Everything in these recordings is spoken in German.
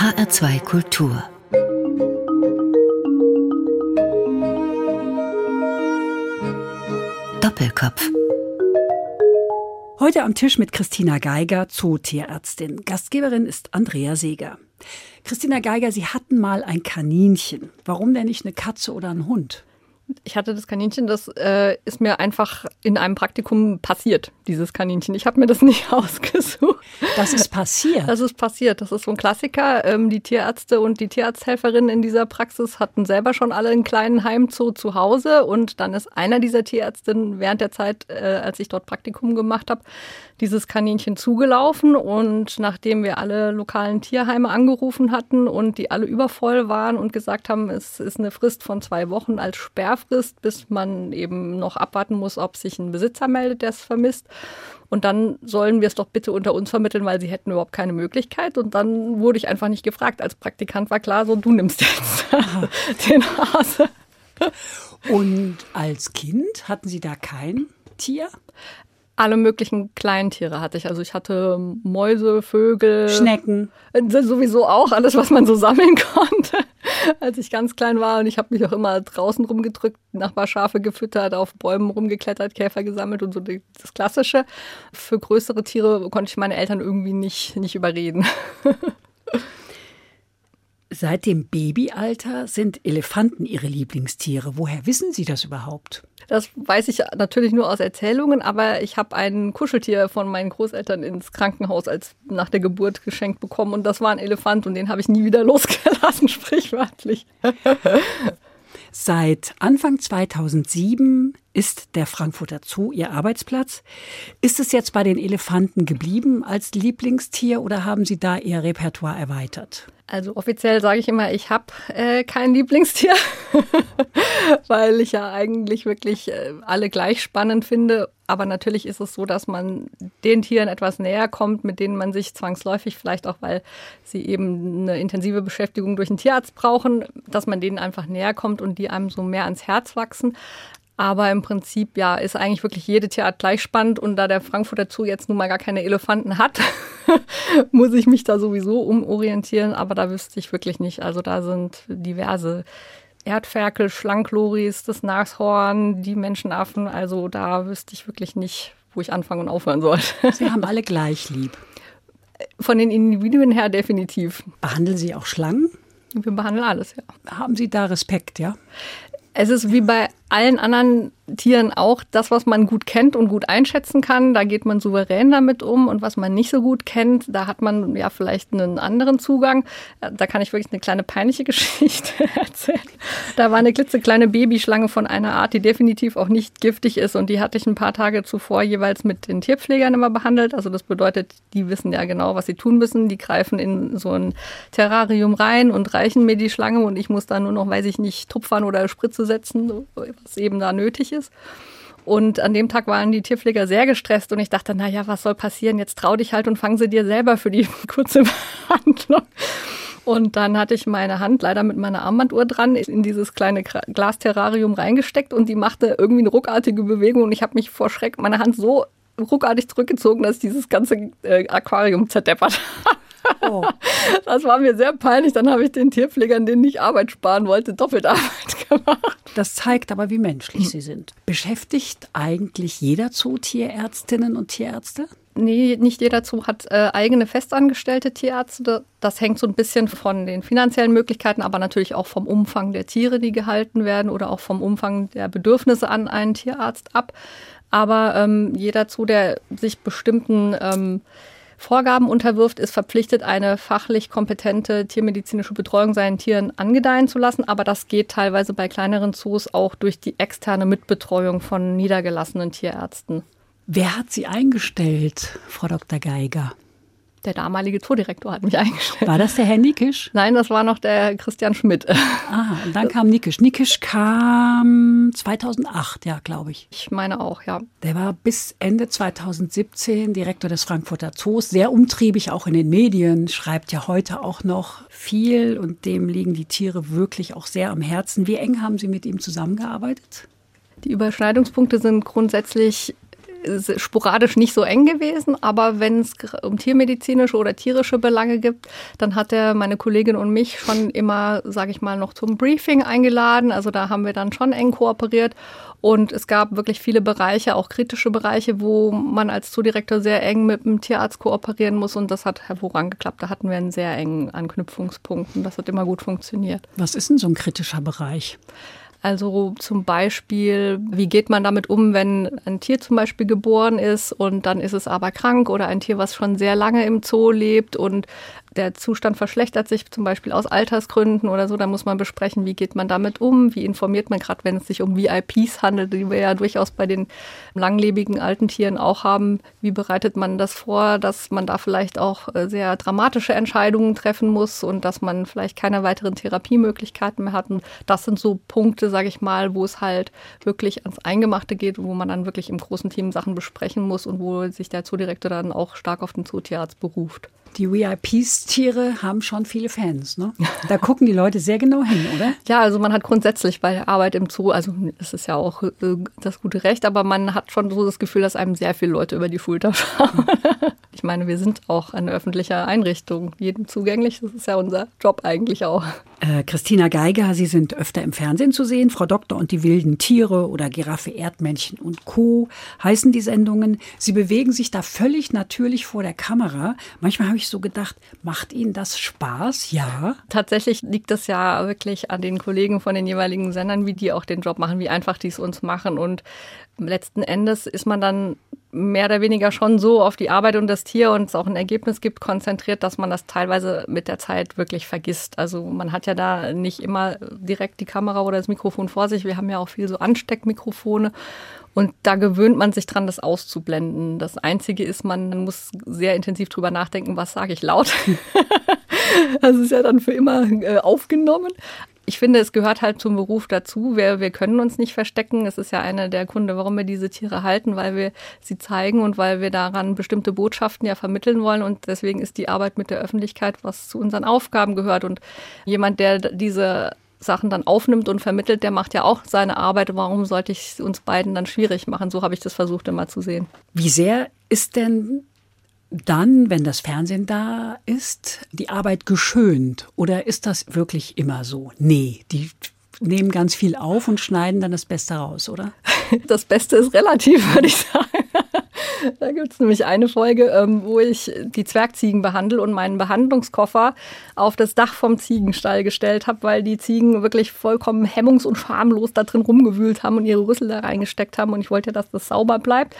HR2 Kultur Doppelkopf Heute am Tisch mit Christina Geiger, Zootierärztin. Gastgeberin ist Andrea Seeger. Christina Geiger, Sie hatten mal ein Kaninchen. Warum denn nicht eine Katze oder ein Hund? Ich hatte das Kaninchen, das äh, ist mir einfach in einem Praktikum passiert, dieses Kaninchen. Ich habe mir das nicht ausgesucht. Das ist passiert. Das ist passiert. Das ist so ein Klassiker. Ähm, die Tierärzte und die Tierarzthelferinnen in dieser Praxis hatten selber schon alle einen kleinen Heimzoo zu Hause. Und dann ist einer dieser Tierärztinnen während der Zeit, äh, als ich dort Praktikum gemacht habe, dieses Kaninchen zugelaufen. Und nachdem wir alle lokalen Tierheime angerufen hatten und die alle übervoll waren und gesagt haben, es ist eine Frist von zwei Wochen als Sperrfrist, bis man eben noch abwarten muss, ob sich ein Besitzer meldet, der es vermisst. Und dann sollen wir es doch bitte unter uns vermitteln, weil sie hätten überhaupt keine Möglichkeit. Und dann wurde ich einfach nicht gefragt. Als Praktikant war klar, so du nimmst jetzt den Hase. Und als Kind hatten Sie da kein Tier? Alle möglichen Kleintiere hatte ich. Also ich hatte Mäuse, Vögel. Schnecken. Äh, sowieso auch alles, was man so sammeln konnte, als ich ganz klein war. Und ich habe mich auch immer draußen rumgedrückt, Nachbarschafe gefüttert, auf Bäumen rumgeklettert, Käfer gesammelt und so das Klassische. Für größere Tiere konnte ich meine Eltern irgendwie nicht, nicht überreden. Seit dem Babyalter sind Elefanten Ihre Lieblingstiere. Woher wissen Sie das überhaupt? Das weiß ich natürlich nur aus Erzählungen, aber ich habe ein Kuscheltier von meinen Großeltern ins Krankenhaus als nach der Geburt geschenkt bekommen und das war ein Elefant und den habe ich nie wieder losgelassen, sprichwörtlich. Seit Anfang 2007 ist der Frankfurter Zoo Ihr Arbeitsplatz. Ist es jetzt bei den Elefanten geblieben als Lieblingstier oder haben Sie da Ihr Repertoire erweitert? Also offiziell sage ich immer, ich habe äh, kein Lieblingstier, weil ich ja eigentlich wirklich äh, alle gleich spannend finde. Aber natürlich ist es so, dass man den Tieren etwas näher kommt, mit denen man sich zwangsläufig, vielleicht auch weil sie eben eine intensive Beschäftigung durch einen Tierarzt brauchen, dass man denen einfach näher kommt und die einem so mehr ans Herz wachsen. Aber im Prinzip, ja, ist eigentlich wirklich jede Tierart gleich spannend. Und da der Frankfurter Zoo jetzt nun mal gar keine Elefanten hat, muss ich mich da sowieso umorientieren. Aber da wüsste ich wirklich nicht. Also da sind diverse Erdferkel, Schlangenloris, das Nashorn, die Menschenaffen. Also da wüsste ich wirklich nicht, wo ich anfangen und aufhören soll. Sie haben alle gleich lieb. Von den Individuen her definitiv. Behandeln Sie auch Schlangen? Wir behandeln alles, ja. Haben Sie da Respekt, ja? Es ist wie bei allen anderen Tieren auch das, was man gut kennt und gut einschätzen kann. Da geht man souverän damit um. Und was man nicht so gut kennt, da hat man ja vielleicht einen anderen Zugang. Da kann ich wirklich eine kleine peinliche Geschichte erzählen. Da war eine klitzekleine Babyschlange von einer Art, die definitiv auch nicht giftig ist. Und die hatte ich ein paar Tage zuvor jeweils mit den Tierpflegern immer behandelt. Also das bedeutet, die wissen ja genau, was sie tun müssen. Die greifen in so ein Terrarium rein und reichen mir die Schlange. Und ich muss da nur noch, weiß ich nicht, Tupfern oder Spritze setzen, was eben da nötig ist. Und an dem Tag waren die Tierpfleger sehr gestresst und ich dachte, na ja, was soll passieren? Jetzt trau dich halt und fang sie dir selber für die kurze Behandlung. Und dann hatte ich meine Hand leider mit meiner Armbanduhr dran in dieses kleine Glasterrarium reingesteckt und die machte irgendwie eine ruckartige Bewegung und ich habe mich vor Schreck meine Hand so ruckartig zurückgezogen, dass dieses ganze äh, Aquarium zerdeppert hat. Oh. Das war mir sehr peinlich. Dann habe ich den Tierpflegern, denen ich Arbeit sparen wollte, doppelt Arbeit gemacht. Das zeigt aber, wie menschlich sie sind. Beschäftigt eigentlich jeder Zoo Tierärztinnen und Tierärzte? Nee, nicht jeder Zoo hat äh, eigene festangestellte Tierärzte. Das hängt so ein bisschen von den finanziellen Möglichkeiten, aber natürlich auch vom Umfang der Tiere, die gehalten werden oder auch vom Umfang der Bedürfnisse an einen Tierarzt ab. Aber ähm, jeder Zoo, der sich bestimmten ähm, Vorgaben unterwirft, ist verpflichtet, eine fachlich kompetente tiermedizinische Betreuung seinen Tieren angedeihen zu lassen. Aber das geht teilweise bei kleineren Zoos auch durch die externe Mitbetreuung von niedergelassenen Tierärzten. Wer hat Sie eingestellt, Frau Dr. Geiger? Der damalige Zoodirektor hat mich eingestellt. War das der Herr Nikisch? Nein, das war noch der Christian Schmidt. Ah, und dann kam Nikisch. Nikisch kam 2008, ja, glaube ich. Ich meine auch, ja. Der war bis Ende 2017 Direktor des Frankfurter Zoos, sehr umtriebig auch in den Medien, schreibt ja heute auch noch viel und dem liegen die Tiere wirklich auch sehr am Herzen. Wie eng haben Sie mit ihm zusammengearbeitet? Die Überschneidungspunkte sind grundsätzlich sporadisch nicht so eng gewesen, aber wenn es um tiermedizinische oder tierische Belange gibt, dann hat er meine Kollegin und mich schon immer, sage ich mal, noch zum Briefing eingeladen. Also da haben wir dann schon eng kooperiert und es gab wirklich viele Bereiche, auch kritische Bereiche, wo man als Zoodirektor sehr eng mit dem Tierarzt kooperieren muss und das hat hervorragend geklappt. Da hatten wir einen sehr engen Anknüpfungspunkt und das hat immer gut funktioniert. Was ist denn so ein kritischer Bereich? Also zum Beispiel, wie geht man damit um, wenn ein Tier zum Beispiel geboren ist und dann ist es aber krank oder ein Tier, was schon sehr lange im Zoo lebt und der Zustand verschlechtert sich zum Beispiel aus Altersgründen oder so, dann muss man besprechen, wie geht man damit um, wie informiert man gerade, wenn es sich um VIPs handelt, die wir ja durchaus bei den langlebigen alten Tieren auch haben, wie bereitet man das vor, dass man da vielleicht auch äh, sehr dramatische Entscheidungen treffen muss und dass man vielleicht keine weiteren Therapiemöglichkeiten mehr hat. Und das sind so Punkte, sage ich mal, wo es halt wirklich ans Eingemachte geht, wo man dann wirklich im großen Team Sachen besprechen muss und wo sich der Zoodirektor dann auch stark auf den Zootierarzt beruft. Die VIPs-Tiere haben schon viele Fans. Ne? Da gucken die Leute sehr genau hin, oder? Ja, also man hat grundsätzlich bei der Arbeit im Zoo, also es ist ja auch äh, das gute Recht, aber man hat schon so das Gefühl, dass einem sehr viele Leute über die Schulter schauen. Ich meine, wir sind auch eine öffentliche Einrichtung, jedem zugänglich. Das ist ja unser Job eigentlich auch. Äh, Christina Geiger, Sie sind öfter im Fernsehen zu sehen. Frau Doktor und die wilden Tiere oder Giraffe, Erdmännchen und Co. heißen die Sendungen. Sie bewegen sich da völlig natürlich vor der Kamera. Manchmal habe ich so gedacht, macht Ihnen das Spaß? Ja. Tatsächlich liegt es ja wirklich an den Kollegen von den jeweiligen Sendern, wie die auch den Job machen, wie einfach die es uns machen. Und letzten Endes ist man dann mehr oder weniger schon so auf die Arbeit und das Tier und es auch ein Ergebnis gibt, konzentriert, dass man das teilweise mit der Zeit wirklich vergisst. Also man hat ja da nicht immer direkt die Kamera oder das Mikrofon vor sich. Wir haben ja auch viel so Ansteckmikrofone und da gewöhnt man sich dran, das auszublenden. Das Einzige ist, man muss sehr intensiv drüber nachdenken, was sage ich laut. das ist ja dann für immer äh, aufgenommen ich finde, es gehört halt zum Beruf dazu. Wir, wir können uns nicht verstecken. Es ist ja einer der Gründe, warum wir diese Tiere halten, weil wir sie zeigen und weil wir daran bestimmte Botschaften ja vermitteln wollen. Und deswegen ist die Arbeit mit der Öffentlichkeit, was zu unseren Aufgaben gehört. Und jemand, der diese Sachen dann aufnimmt und vermittelt, der macht ja auch seine Arbeit. Warum sollte ich es uns beiden dann schwierig machen? So habe ich das versucht immer zu sehen. Wie sehr ist denn dann, wenn das Fernsehen da ist, die Arbeit geschönt? Oder ist das wirklich immer so? Nee, die nehmen ganz viel auf und schneiden dann das Beste raus, oder? Das Beste ist relativ, würde ich sagen. Da gibt es nämlich eine Folge, ähm, wo ich die Zwergziegen behandle und meinen Behandlungskoffer auf das Dach vom Ziegenstall gestellt habe, weil die Ziegen wirklich vollkommen hemmungs- und schamlos da drin rumgewühlt haben und ihre Rüssel da reingesteckt haben. Und ich wollte, dass das sauber bleibt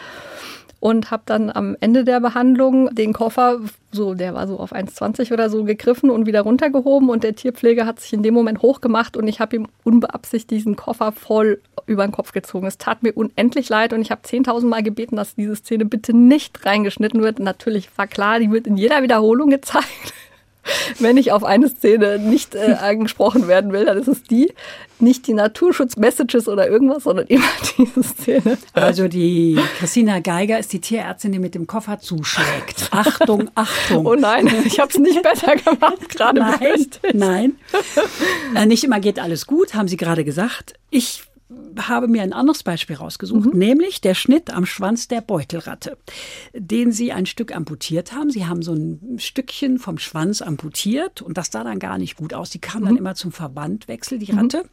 und habe dann am Ende der Behandlung den Koffer, so der war so auf 1,20 oder so, gegriffen und wieder runtergehoben und der Tierpfleger hat sich in dem Moment hochgemacht und ich habe ihm unbeabsichtigt diesen Koffer voll über den Kopf gezogen. Es tat mir unendlich leid und ich habe 10.000 Mal gebeten, dass diese Szene bitte nicht reingeschnitten wird. Natürlich war klar, die wird in jeder Wiederholung gezeigt. wenn ich auf eine Szene nicht äh, angesprochen werden will, dann ist es die, nicht die Naturschutz-Messages oder irgendwas, sondern immer diese Szene. Also die Christina Geiger ist die Tierärztin, die mit dem Koffer zuschlägt. Achtung, Achtung. Oh nein, ich habe es nicht besser gemacht, gerade Nein, nein. Äh, nicht immer geht alles gut, haben Sie gerade gesagt. Ich habe mir ein anderes Beispiel rausgesucht, mhm. nämlich der Schnitt am Schwanz der Beutelratte, den sie ein Stück amputiert haben. Sie haben so ein Stückchen vom Schwanz amputiert und das sah dann gar nicht gut aus. Die kam mhm. dann immer zum Verbandwechsel, die Ratte. Mhm.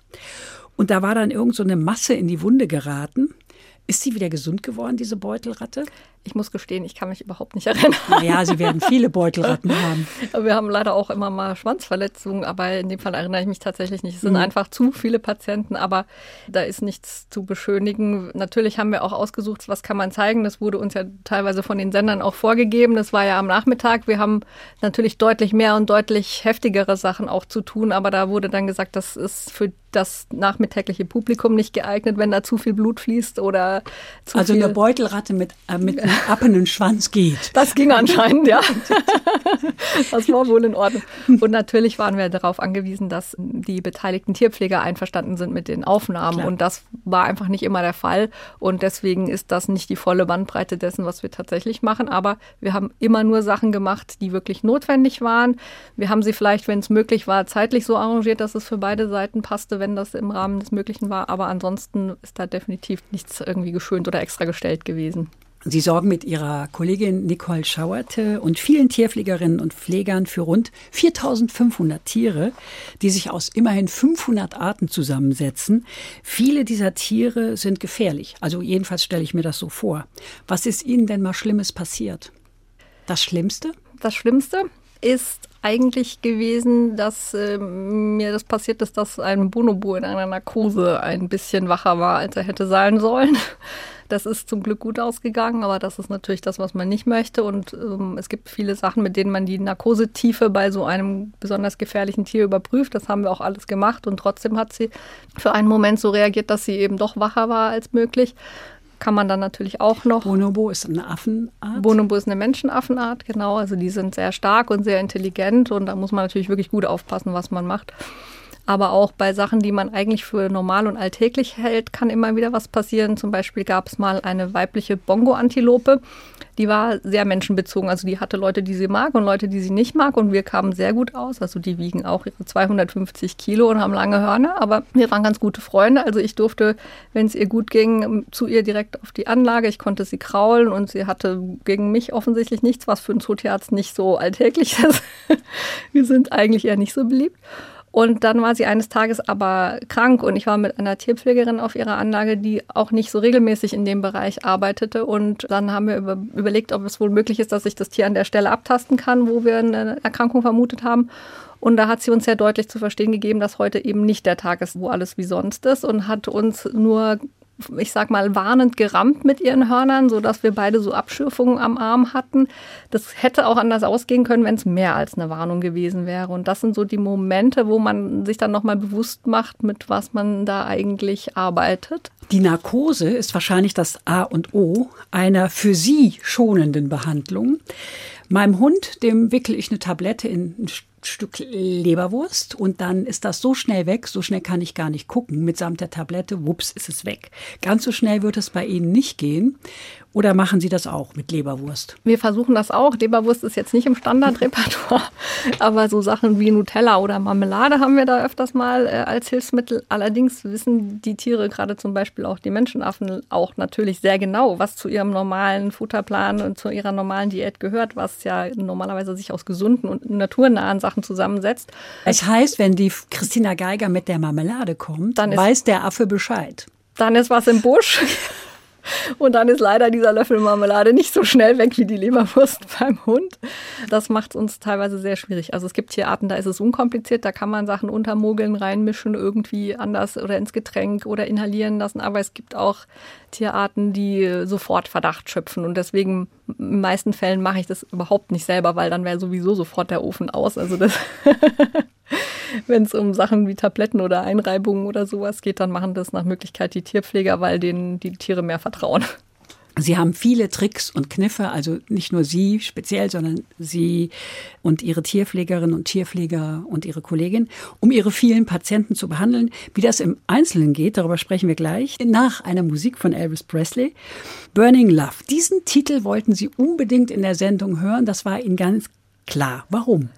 Und da war dann irgend so eine Masse in die Wunde geraten. Ist sie wieder gesund geworden, diese Beutelratte? Ich muss gestehen, ich kann mich überhaupt nicht erinnern. Naja, sie werden viele Beutelratten haben. Wir haben leider auch immer mal Schwanzverletzungen, aber in dem Fall erinnere ich mich tatsächlich nicht. Es sind mhm. einfach zu viele Patienten, aber da ist nichts zu beschönigen. Natürlich haben wir auch ausgesucht, was kann man zeigen. Das wurde uns ja teilweise von den Sendern auch vorgegeben. Das war ja am Nachmittag. Wir haben natürlich deutlich mehr und deutlich heftigere Sachen auch zu tun, aber da wurde dann gesagt, das ist für das nachmittägliche Publikum nicht geeignet, wenn da zu viel Blut fließt oder zu also viel. Also eine Beutelratte mit, äh, mit appenden Schwanz geht. Das ging anscheinend, ja. Das war wohl in Ordnung. Und natürlich waren wir darauf angewiesen, dass die beteiligten Tierpfleger einverstanden sind mit den Aufnahmen. Klar. Und das war einfach nicht immer der Fall. Und deswegen ist das nicht die volle Bandbreite dessen, was wir tatsächlich machen. Aber wir haben immer nur Sachen gemacht, die wirklich notwendig waren. Wir haben sie vielleicht, wenn es möglich war, zeitlich so arrangiert, dass es für beide Seiten passte, wenn das im Rahmen des Möglichen war. Aber ansonsten ist da definitiv nichts irgendwie geschönt oder extra gestellt gewesen. Sie sorgen mit ihrer Kollegin Nicole Schauerte und vielen Tierpflegerinnen und Pflegern für rund 4500 Tiere, die sich aus immerhin 500 Arten zusammensetzen. Viele dieser Tiere sind gefährlich. Also jedenfalls stelle ich mir das so vor. Was ist Ihnen denn mal Schlimmes passiert? Das Schlimmste? Das Schlimmste ist eigentlich gewesen, dass äh, mir das passiert ist, dass ein Bonobo in einer Narkose ein bisschen wacher war, als er hätte sein sollen. Das ist zum Glück gut ausgegangen, aber das ist natürlich das, was man nicht möchte. Und ähm, es gibt viele Sachen, mit denen man die Narkosetiefe bei so einem besonders gefährlichen Tier überprüft. Das haben wir auch alles gemacht und trotzdem hat sie für einen Moment so reagiert, dass sie eben doch wacher war als möglich kann man dann natürlich auch noch. Bonobo ist eine Affenart? Bonobo ist eine Menschenaffenart, genau. Also die sind sehr stark und sehr intelligent und da muss man natürlich wirklich gut aufpassen, was man macht. Aber auch bei Sachen, die man eigentlich für normal und alltäglich hält, kann immer wieder was passieren. Zum Beispiel gab es mal eine weibliche Bongo-Antilope. Die war sehr menschenbezogen. Also die hatte Leute, die sie mag und Leute, die sie nicht mag. Und wir kamen sehr gut aus. Also die wiegen auch ihre 250 Kilo und haben lange Hörner. Aber wir waren ganz gute Freunde. Also ich durfte, wenn es ihr gut ging, zu ihr direkt auf die Anlage. Ich konnte sie kraulen und sie hatte gegen mich offensichtlich nichts, was für einen Zootierarzt nicht so alltäglich ist. wir sind eigentlich eher nicht so beliebt. Und dann war sie eines Tages aber krank und ich war mit einer Tierpflegerin auf ihrer Anlage, die auch nicht so regelmäßig in dem Bereich arbeitete. Und dann haben wir über, überlegt, ob es wohl möglich ist, dass ich das Tier an der Stelle abtasten kann, wo wir eine Erkrankung vermutet haben. Und da hat sie uns sehr deutlich zu verstehen gegeben, dass heute eben nicht der Tag ist, wo alles wie sonst ist und hat uns nur ich sag mal, warnend gerammt mit ihren Hörnern, sodass wir beide so Abschürfungen am Arm hatten. Das hätte auch anders ausgehen können, wenn es mehr als eine Warnung gewesen wäre. Und das sind so die Momente, wo man sich dann nochmal bewusst macht, mit was man da eigentlich arbeitet. Die Narkose ist wahrscheinlich das A und O einer für sie schonenden Behandlung. Meinem Hund, dem wickel ich eine Tablette in ein Stück Leberwurst und dann ist das so schnell weg, so schnell kann ich gar nicht gucken, mitsamt der Tablette, wups, ist es weg. Ganz so schnell wird es bei Ihnen nicht gehen. Oder machen Sie das auch mit Leberwurst? Wir versuchen das auch. Leberwurst ist jetzt nicht im Standardrepertoire, aber so Sachen wie Nutella oder Marmelade haben wir da öfters mal äh, als Hilfsmittel. Allerdings wissen die Tiere, gerade zum Beispiel auch die Menschenaffen, auch natürlich sehr genau, was zu ihrem normalen Futterplan und zu ihrer normalen Diät gehört, was ja normalerweise sich aus gesunden und naturnahen Sachen zusammensetzt. Es heißt, wenn die Christina Geiger mit der Marmelade kommt, dann weiß der Affe Bescheid. Dann ist was im Busch. Und dann ist leider dieser Löffel Marmelade nicht so schnell weg wie die Leberwurst beim Hund. Das macht es uns teilweise sehr schwierig. Also es gibt Tierarten, da ist es unkompliziert, da kann man Sachen untermogeln, reinmischen, irgendwie anders oder ins Getränk oder inhalieren lassen. Aber es gibt auch Tierarten, die sofort Verdacht schöpfen. Und deswegen, in den meisten Fällen mache ich das überhaupt nicht selber, weil dann wäre sowieso sofort der Ofen aus. Also das wenn es um Sachen wie Tabletten oder Einreibungen oder sowas geht, dann machen das nach Möglichkeit die Tierpfleger, weil denen die Tiere mehr vertrauen. Sie haben viele Tricks und Kniffe, also nicht nur Sie speziell, sondern Sie und Ihre Tierpflegerinnen und Tierpfleger und Ihre Kollegin, um Ihre vielen Patienten zu behandeln. Wie das im Einzelnen geht, darüber sprechen wir gleich nach einer Musik von Elvis Presley. Burning Love. Diesen Titel wollten Sie unbedingt in der Sendung hören. Das war Ihnen ganz klar. Warum?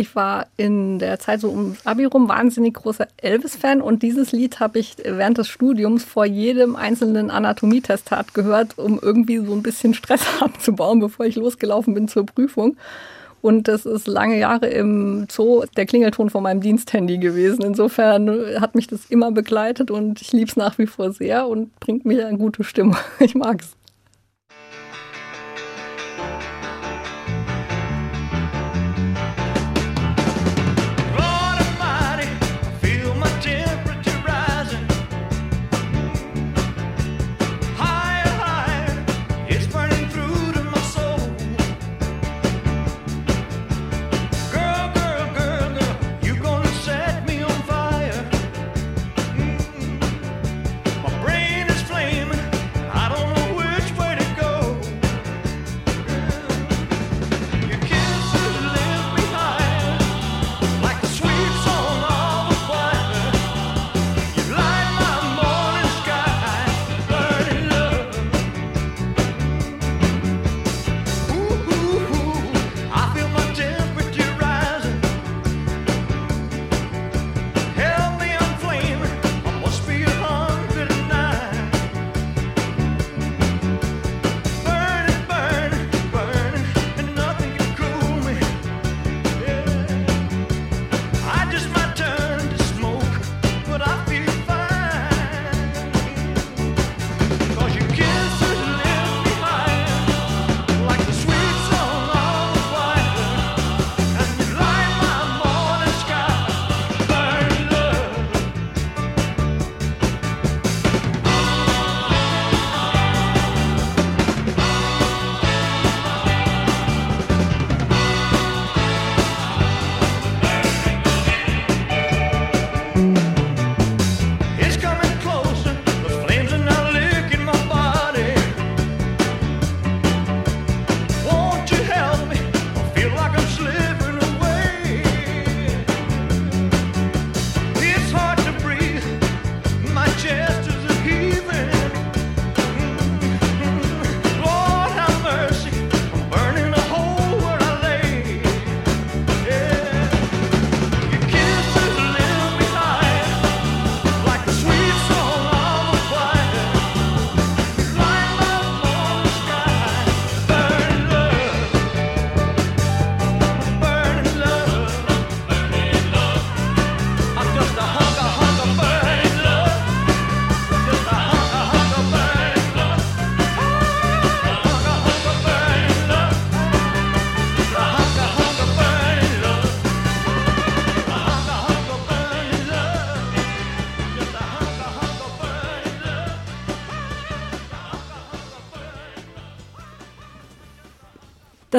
Ich war in der Zeit so ums Abi rum wahnsinnig großer Elvis-Fan und dieses Lied habe ich während des Studiums vor jedem einzelnen Anatomietestat gehört, um irgendwie so ein bisschen Stress abzubauen, bevor ich losgelaufen bin zur Prüfung. Und das ist lange Jahre im Zoo der Klingelton von meinem Diensthandy gewesen. Insofern hat mich das immer begleitet und ich liebe es nach wie vor sehr und bringt mir eine gute Stimmung. Ich mag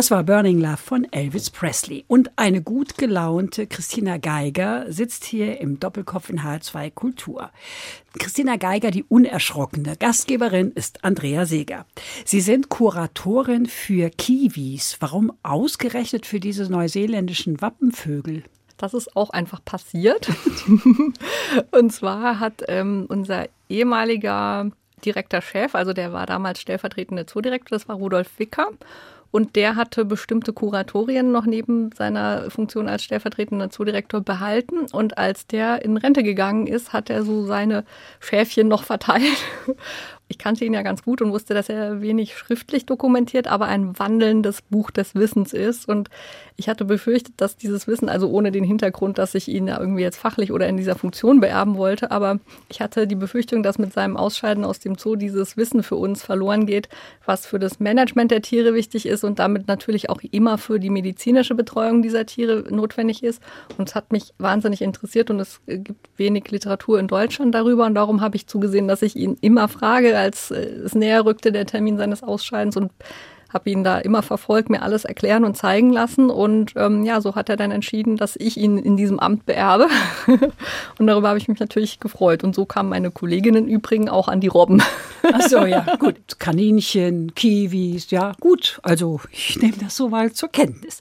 Das war Burning Love von Elvis Presley. Und eine gut gelaunte Christina Geiger sitzt hier im Doppelkopf in H2 Kultur. Christina Geiger, die unerschrockene Gastgeberin, ist Andrea Seeger. Sie sind Kuratorin für Kiwis. Warum ausgerechnet für diese neuseeländischen Wappenvögel? Das ist auch einfach passiert. Und zwar hat ähm, unser ehemaliger direkter Chef, also der war damals stellvertretender Zoodirektor, das war Rudolf Wicker. Und der hatte bestimmte Kuratorien noch neben seiner Funktion als stellvertretender Zoodirektor behalten. Und als der in Rente gegangen ist, hat er so seine Schäfchen noch verteilt. Ich kannte ihn ja ganz gut und wusste, dass er wenig schriftlich dokumentiert, aber ein wandelndes Buch des Wissens ist. Und ich hatte befürchtet, dass dieses Wissen, also ohne den Hintergrund, dass ich ihn ja irgendwie jetzt fachlich oder in dieser Funktion beerben wollte, aber ich hatte die Befürchtung, dass mit seinem Ausscheiden aus dem Zoo dieses Wissen für uns verloren geht, was für das Management der Tiere wichtig ist und damit natürlich auch immer für die medizinische Betreuung dieser Tiere notwendig ist. Und es hat mich wahnsinnig interessiert und es gibt wenig Literatur in Deutschland darüber und darum habe ich zugesehen, dass ich ihn immer frage, als äh, es näher rückte, der Termin seines Ausscheidens und habe ihn da immer verfolgt, mir alles erklären und zeigen lassen. Und ähm, ja, so hat er dann entschieden, dass ich ihn in diesem Amt beerbe. und darüber habe ich mich natürlich gefreut. Und so kamen meine Kolleginnen übrigens auch an die Robben. Ach so, ja, gut. Kaninchen, Kiwis, ja, gut. Also ich nehme das so mal zur Kenntnis.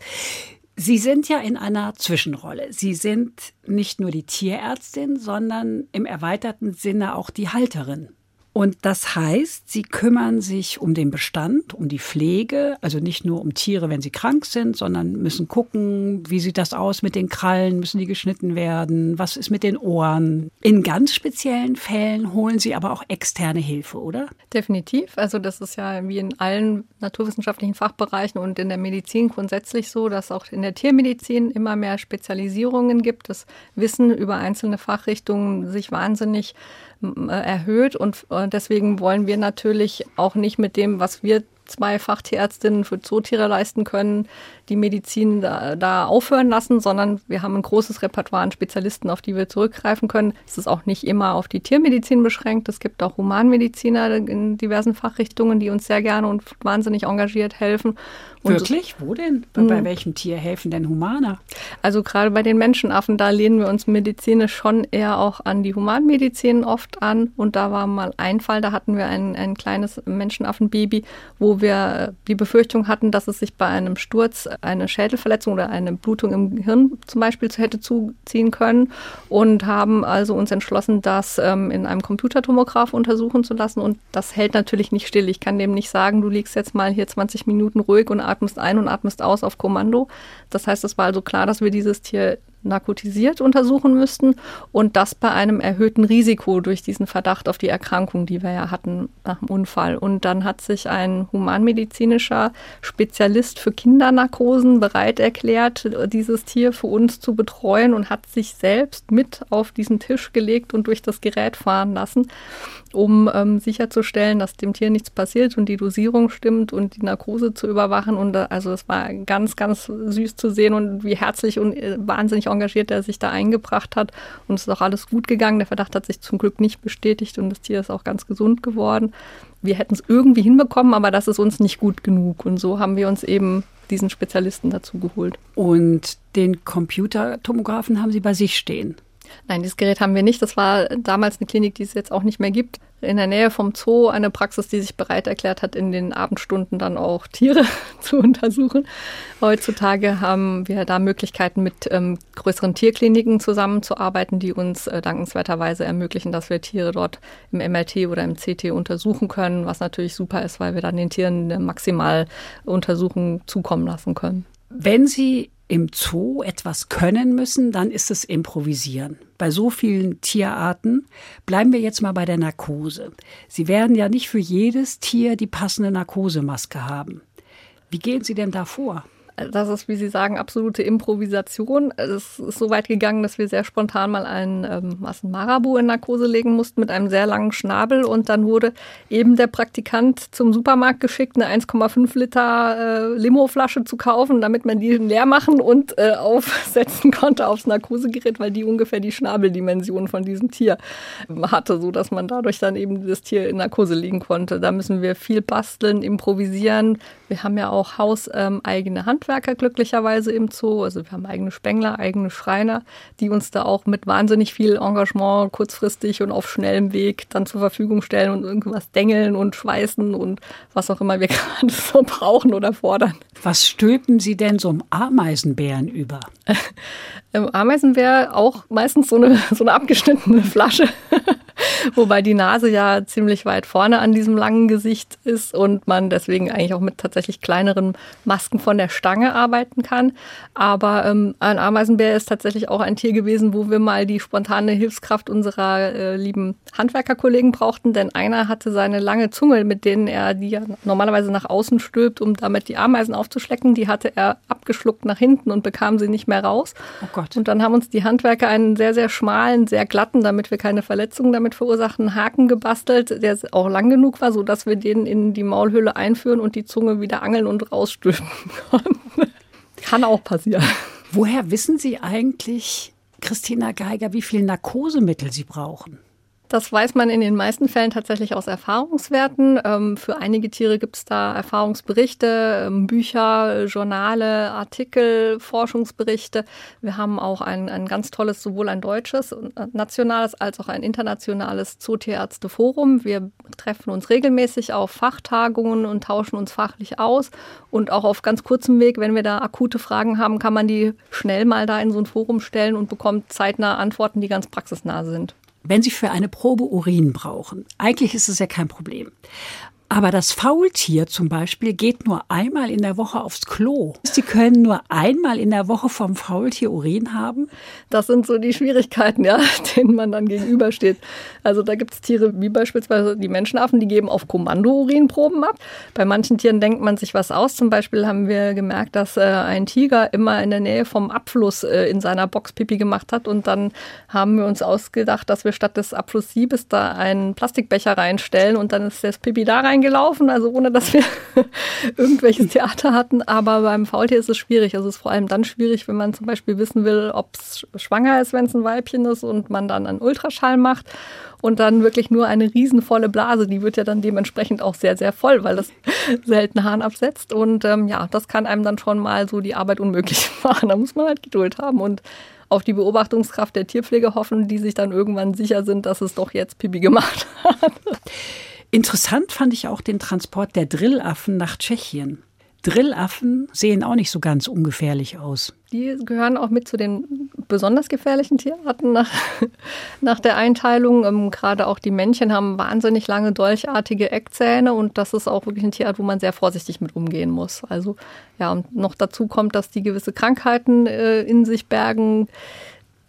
Sie sind ja in einer Zwischenrolle. Sie sind nicht nur die Tierärztin, sondern im erweiterten Sinne auch die Halterin. Und das heißt, sie kümmern sich um den Bestand, um die Pflege, also nicht nur um Tiere, wenn sie krank sind, sondern müssen gucken, wie sieht das aus mit den Krallen, müssen die geschnitten werden, was ist mit den Ohren. In ganz speziellen Fällen holen sie aber auch externe Hilfe, oder? Definitiv. Also das ist ja wie in allen naturwissenschaftlichen Fachbereichen und in der Medizin grundsätzlich so, dass auch in der Tiermedizin immer mehr Spezialisierungen gibt, das Wissen über einzelne Fachrichtungen sich wahnsinnig erhöht. Und äh, deswegen wollen wir natürlich auch nicht mit dem, was wir zwei Fachtierärztinnen für Zootiere leisten können, die Medizin da, da, aufhören lassen, sondern wir haben ein großes Repertoire an Spezialisten, auf die wir zurückgreifen können. Es ist auch nicht immer auf die Tiermedizin beschränkt. Es gibt auch Humanmediziner in diversen Fachrichtungen, die uns sehr gerne und wahnsinnig engagiert helfen. Und Wirklich? Wo denn? Bei, bei, hm. welchem Tier helfen denn Humaner? Also gerade bei den Menschenaffen, da lehnen wir uns medizinisch schon eher auch an die Humanmedizin oft an. Und da war mal ein Fall, da hatten wir ein, ein kleines Menschenaffenbaby, wo wir die Befürchtung hatten, dass es sich bei einem Sturz eine Schädelverletzung oder eine Blutung im Hirn zum Beispiel hätte zuziehen können und haben also uns entschlossen, das ähm, in einem Computertomograph untersuchen zu lassen. Und das hält natürlich nicht still. Ich kann dem nicht sagen, du liegst jetzt mal hier 20 Minuten ruhig und atmest ein und atmest aus auf Kommando. Das heißt, es war also klar, dass wir dieses Tier narkotisiert untersuchen müssten und das bei einem erhöhten Risiko durch diesen Verdacht auf die Erkrankung, die wir ja hatten nach dem Unfall. Und dann hat sich ein humanmedizinischer Spezialist für Kindernarkosen bereit erklärt, dieses Tier für uns zu betreuen und hat sich selbst mit auf diesen Tisch gelegt und durch das Gerät fahren lassen, um ähm, sicherzustellen, dass dem Tier nichts passiert und die Dosierung stimmt und die Narkose zu überwachen. Und äh, also es war ganz, ganz süß zu sehen und wie herzlich und äh, wahnsinnig engagiert er sich da eingebracht hat. Und es ist auch alles gut gegangen. Der Verdacht hat sich zum Glück nicht bestätigt und das Tier ist auch ganz gesund geworden. Wir hätten es irgendwie hinbekommen, aber das ist uns nicht gut genug. Und so haben wir uns eben diesen Spezialisten dazu geholt. Und den Computertomographen haben Sie bei sich stehen? Nein, dieses Gerät haben wir nicht. Das war damals eine Klinik, die es jetzt auch nicht mehr gibt in der Nähe vom Zoo eine Praxis, die sich bereit erklärt hat, in den Abendstunden dann auch Tiere zu untersuchen. Heutzutage haben wir da Möglichkeiten, mit ähm, größeren Tierkliniken zusammenzuarbeiten, die uns äh, dankenswerterweise ermöglichen, dass wir Tiere dort im MRT oder im CT untersuchen können, was natürlich super ist, weil wir dann den Tieren eine Maximaluntersuchung zukommen lassen können. Wenn Sie im Zoo etwas können müssen, dann ist es improvisieren. Bei so vielen Tierarten bleiben wir jetzt mal bei der Narkose. Sie werden ja nicht für jedes Tier die passende Narkosemaske haben. Wie gehen Sie denn da vor? Das ist, wie Sie sagen, absolute Improvisation. Es ist so weit gegangen, dass wir sehr spontan mal einen, ähm, was, einen Marabu in Narkose legen mussten mit einem sehr langen Schnabel und dann wurde eben der Praktikant zum Supermarkt geschickt, eine 1,5 Liter äh, Limo-Flasche zu kaufen, damit man die leer machen und äh, aufsetzen konnte aufs Narkosegerät, weil die ungefähr die Schnabeldimension von diesem Tier hatte, so dass man dadurch dann eben das Tier in Narkose legen konnte. Da müssen wir viel basteln, improvisieren. Wir haben ja auch hauseigene ähm, Handwerker glücklicherweise im Zoo. Also wir haben eigene Spengler, eigene Schreiner, die uns da auch mit wahnsinnig viel Engagement kurzfristig und auf schnellem Weg dann zur Verfügung stellen und irgendwas dengeln und schweißen und was auch immer wir gerade so brauchen oder fordern. Was stülpen Sie denn so einem Ameisenbären über? Ameisenbär auch meistens so eine, so eine abgeschnittene Flasche. Wobei die Nase ja ziemlich weit vorne an diesem langen Gesicht ist und man deswegen eigentlich auch mit tatsächlich kleineren Masken von der Stange arbeiten kann. Aber ähm, ein Ameisenbär ist tatsächlich auch ein Tier gewesen, wo wir mal die spontane Hilfskraft unserer äh, lieben Handwerkerkollegen brauchten, denn einer hatte seine lange Zunge, mit denen er die ja normalerweise nach außen stülpt, um damit die Ameisen aufzuschlecken, die hatte er abgeschluckt nach hinten und bekam sie nicht mehr raus. Oh Gott. Und dann haben uns die Handwerker einen sehr, sehr schmalen, sehr glatten, damit wir keine Verletzungen damit verursachten, Haken gebastelt, der auch lang genug war, sodass wir den in die Maulhöhle einführen und die Zunge wieder angeln und rausstülpen konnten. Kann auch passieren. Woher wissen Sie eigentlich, Christina Geiger, wie viel Narkosemittel Sie brauchen? Das weiß man in den meisten Fällen tatsächlich aus Erfahrungswerten. Ähm, für einige Tiere gibt es da Erfahrungsberichte, ähm, Bücher, Journale, Artikel, Forschungsberichte. Wir haben auch ein, ein ganz tolles, sowohl ein deutsches, äh, nationales als auch ein internationales Zootierärzteforum. Wir treffen uns regelmäßig auf Fachtagungen und tauschen uns fachlich aus. Und auch auf ganz kurzem Weg, wenn wir da akute Fragen haben, kann man die schnell mal da in so ein Forum stellen und bekommt zeitnah Antworten, die ganz praxisnah sind wenn Sie für eine Probe Urin brauchen, eigentlich ist es ja kein Problem. Aber das Faultier zum Beispiel geht nur einmal in der Woche aufs Klo. Sie können nur einmal in der Woche vom Faultier Urin haben. Das sind so die Schwierigkeiten, ja, denen man dann gegenübersteht. Also da gibt es Tiere wie beispielsweise die Menschenaffen, die geben auf Kommando Urinproben ab. Bei manchen Tieren denkt man sich was aus. Zum Beispiel haben wir gemerkt, dass äh, ein Tiger immer in der Nähe vom Abfluss äh, in seiner Box Pipi gemacht hat. Und dann haben wir uns ausgedacht, dass wir statt des Abflusssiebes da einen Plastikbecher reinstellen und dann ist das Pipi da rein gelaufen, also ohne dass wir irgendwelches Theater hatten. Aber beim Faultier ist es schwierig. Also es ist vor allem dann schwierig, wenn man zum Beispiel wissen will, ob es schwanger ist, wenn es ein Weibchen ist und man dann einen Ultraschall macht und dann wirklich nur eine riesenvolle Blase, die wird ja dann dementsprechend auch sehr, sehr voll, weil das selten Hahn absetzt. Und ähm, ja, das kann einem dann schon mal so die Arbeit unmöglich machen. Da muss man halt Geduld haben und auf die Beobachtungskraft der Tierpflege hoffen, die sich dann irgendwann sicher sind, dass es doch jetzt Pipi gemacht hat. Interessant fand ich auch den Transport der Drillaffen nach Tschechien. Drillaffen sehen auch nicht so ganz ungefährlich aus. Die gehören auch mit zu den besonders gefährlichen Tierarten nach, nach der Einteilung. Ähm, gerade auch die Männchen haben wahnsinnig lange dolchartige Eckzähne und das ist auch wirklich ein Tierart, wo man sehr vorsichtig mit umgehen muss. Also ja, und noch dazu kommt, dass die gewisse Krankheiten äh, in sich bergen